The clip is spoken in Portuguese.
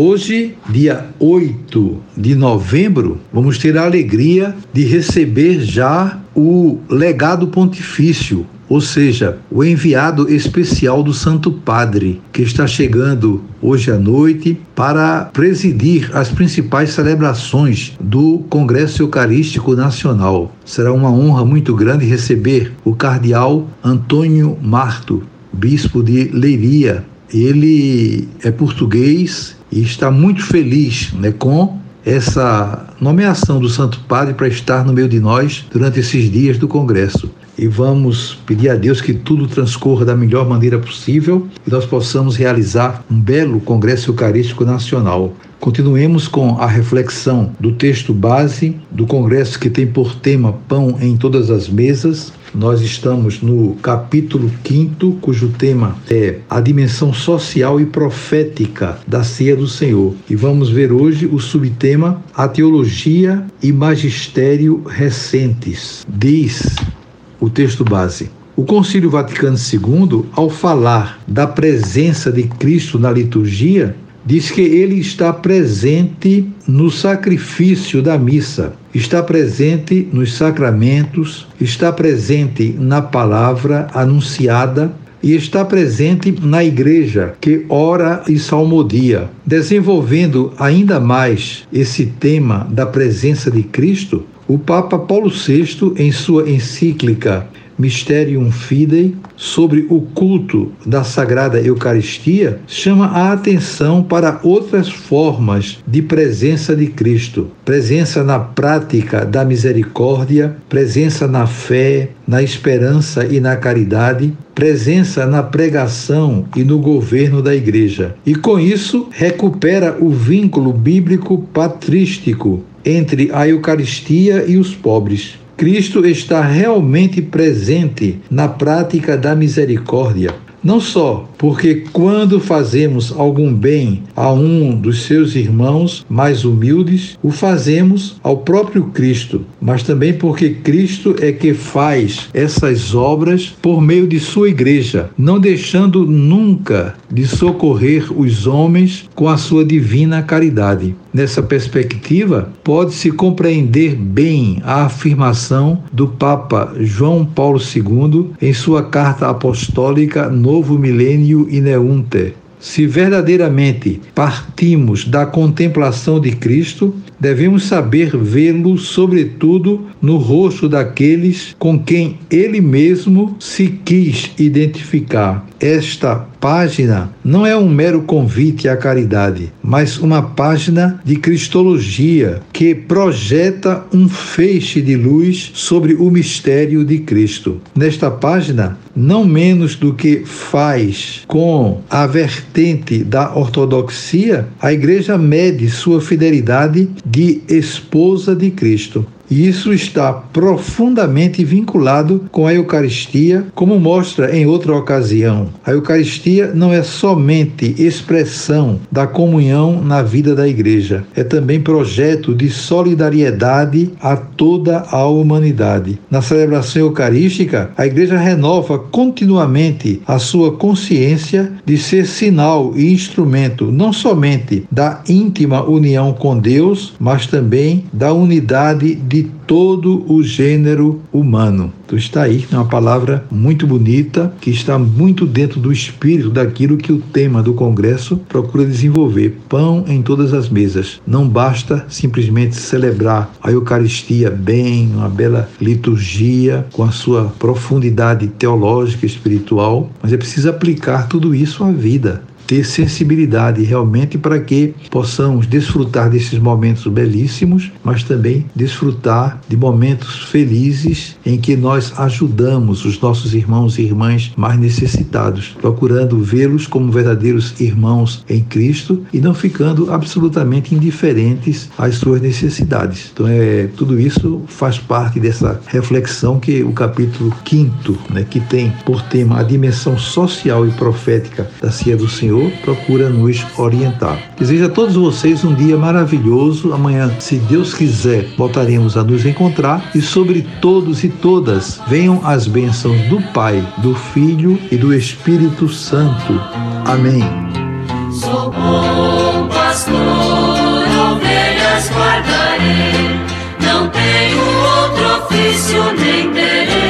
Hoje, dia 8 de novembro, vamos ter a alegria de receber já o legado pontifício, ou seja, o enviado especial do Santo Padre, que está chegando hoje à noite para presidir as principais celebrações do Congresso Eucarístico Nacional. Será uma honra muito grande receber o cardeal Antônio Marto, bispo de Leiria. Ele é português e está muito feliz né, com essa nomeação do Santo Padre para estar no meio de nós durante esses dias do Congresso. E vamos pedir a Deus que tudo transcorra da melhor maneira possível e nós possamos realizar um belo Congresso Eucarístico Nacional. Continuemos com a reflexão do texto base do Congresso que tem por tema Pão em Todas as Mesas, nós estamos no capítulo 5, cujo tema é a dimensão social e profética da ceia do Senhor. E vamos ver hoje o subtema A teologia e magistério recentes. Diz o texto base. O Concílio Vaticano II, ao falar da presença de Cristo na liturgia, diz que ele está presente no sacrifício da missa, está presente nos sacramentos, está presente na palavra anunciada e está presente na igreja que ora e salmodia. Desenvolvendo ainda mais esse tema da presença de Cristo, o Papa Paulo VI, em sua encíclica Mysterium Fidei, sobre o culto da Sagrada Eucaristia, chama a atenção para outras formas de presença de Cristo: presença na prática da misericórdia, presença na fé, na esperança e na caridade, presença na pregação e no governo da Igreja. E com isso, recupera o vínculo bíblico patrístico entre a Eucaristia e os pobres. Cristo está realmente presente na prática da misericórdia. Não só porque quando fazemos algum bem a um dos seus irmãos mais humildes, o fazemos ao próprio Cristo, mas também porque Cristo é que faz essas obras por meio de sua igreja, não deixando nunca de socorrer os homens com a sua divina caridade. Nessa perspectiva, pode-se compreender bem a afirmação do Papa João Paulo II em sua carta apostólica Novo Milênio Ineunte. Se verdadeiramente partimos da contemplação de Cristo, devemos saber vê-lo, sobretudo, no rosto daqueles com quem ele mesmo se quis identificar. Esta página não é um mero convite à caridade, mas uma página de cristologia que projeta um feixe de luz sobre o mistério de Cristo. Nesta página, não menos do que faz com a vertente da ortodoxia, a igreja mede sua fidelidade de esposa de Cristo. E isso está profundamente vinculado com a Eucaristia, como mostra em outra ocasião. A Eucaristia não é somente expressão da comunhão na vida da igreja, é também projeto de solidariedade a toda a humanidade. Na celebração eucarística, a igreja renova continuamente a sua consciência de ser sinal e instrumento não somente da íntima união com Deus, mas também da unidade de de todo o gênero humano. Então está aí uma palavra muito bonita que está muito dentro do espírito daquilo que o tema do congresso procura desenvolver. Pão em todas as mesas. Não basta simplesmente celebrar a Eucaristia bem, uma bela liturgia com a sua profundidade teológica e espiritual, mas é preciso aplicar tudo isso à vida ter sensibilidade realmente para que possamos desfrutar desses momentos belíssimos, mas também desfrutar de momentos felizes em que nós ajudamos os nossos irmãos e irmãs mais necessitados, procurando vê-los como verdadeiros irmãos em Cristo e não ficando absolutamente indiferentes às suas necessidades. Então, é, tudo isso faz parte dessa reflexão que o capítulo 5, né, que tem por tema a dimensão social e profética da Cia do Senhor, procura nos orientar. Desejo a todos vocês um dia maravilhoso. Amanhã, se Deus quiser, voltaremos a nos encontrar e sobre todos e todas venham as bênçãos do Pai, do Filho e do Espírito Santo. Amém. Sou bom pastor, ovelhas guardarei, não tenho outro ofício nem terei.